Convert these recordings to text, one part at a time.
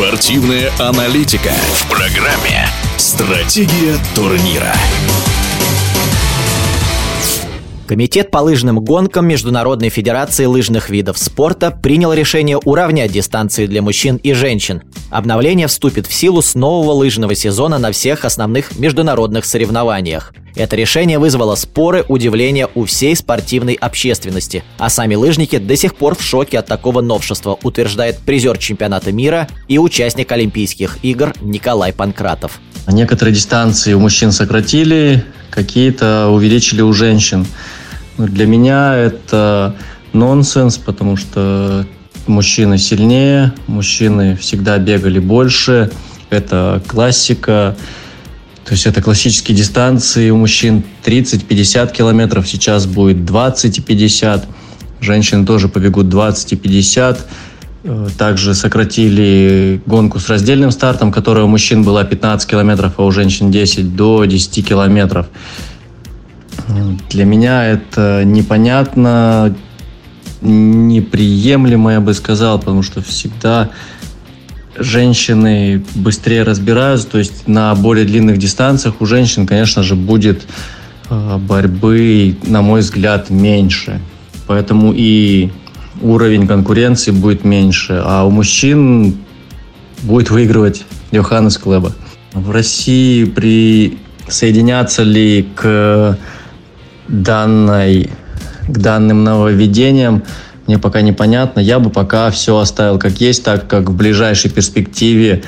Спортивная аналитика в программе «Стратегия турнира». Комитет по лыжным гонкам Международной Федерации лыжных видов спорта принял решение уравнять дистанции для мужчин и женщин. Обновление вступит в силу с нового лыжного сезона на всех основных международных соревнованиях. Это решение вызвало споры, удивление у всей спортивной общественности, а сами лыжники до сих пор в шоке от такого новшества, утверждает призер чемпионата мира и участник Олимпийских игр Николай Панкратов. Некоторые дистанции у мужчин сократили, какие-то увеличили у женщин. Для меня это нонсенс, потому что мужчины сильнее, мужчины всегда бегали больше. Это классика. То есть это классические дистанции у мужчин 30-50 километров, сейчас будет 20 и 50. Женщины тоже побегут 20 и 50. Э, также сократили гонку с раздельным стартом, которая у мужчин была 15 километров, а у женщин 10 до 10 километров. Для меня это непонятно, неприемлемо, я бы сказал, потому что всегда женщины быстрее разбираются, то есть на более длинных дистанциях у женщин, конечно же, будет э, борьбы, на мой взгляд, меньше. Поэтому и уровень конкуренции будет меньше, а у мужчин будет выигрывать Йоханнес Клеба. В России присоединяться ли к данной, к данным нововведениям, мне пока непонятно. Я бы пока все оставил как есть, так как в ближайшей перспективе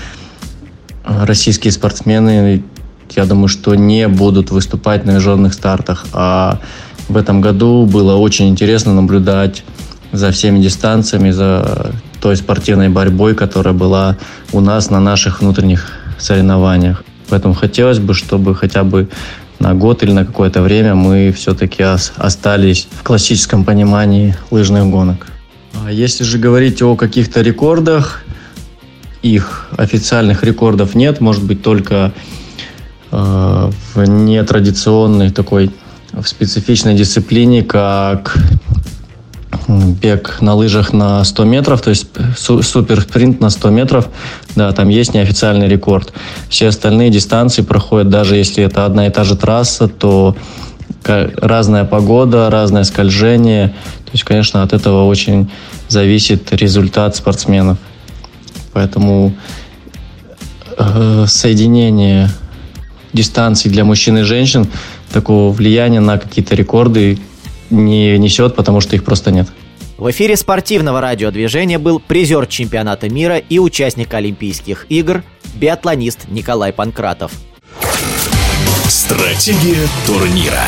российские спортсмены, я думаю, что не будут выступать на международных стартах. А в этом году было очень интересно наблюдать за всеми дистанциями, за той спортивной борьбой, которая была у нас на наших внутренних соревнованиях. Поэтому хотелось бы, чтобы хотя бы на год или на какое-то время мы все-таки остались в классическом понимании лыжных гонок. А если же говорить о каких-то рекордах, их официальных рекордов нет, может быть только э, в нетрадиционной такой в специфичной дисциплине, как бег на лыжах на 100 метров, то есть супер спринт на 100 метров, да, там есть неофициальный рекорд. Все остальные дистанции проходят, даже если это одна и та же трасса, то разная погода, разное скольжение. То есть, конечно, от этого очень зависит результат спортсменов. Поэтому э, соединение дистанций для мужчин и женщин такого влияния на какие-то рекорды не несет, потому что их просто нет. В эфире спортивного радиодвижения был призер чемпионата мира и участник Олимпийских игр, биатлонист Николай Панкратов. Стратегия турнира.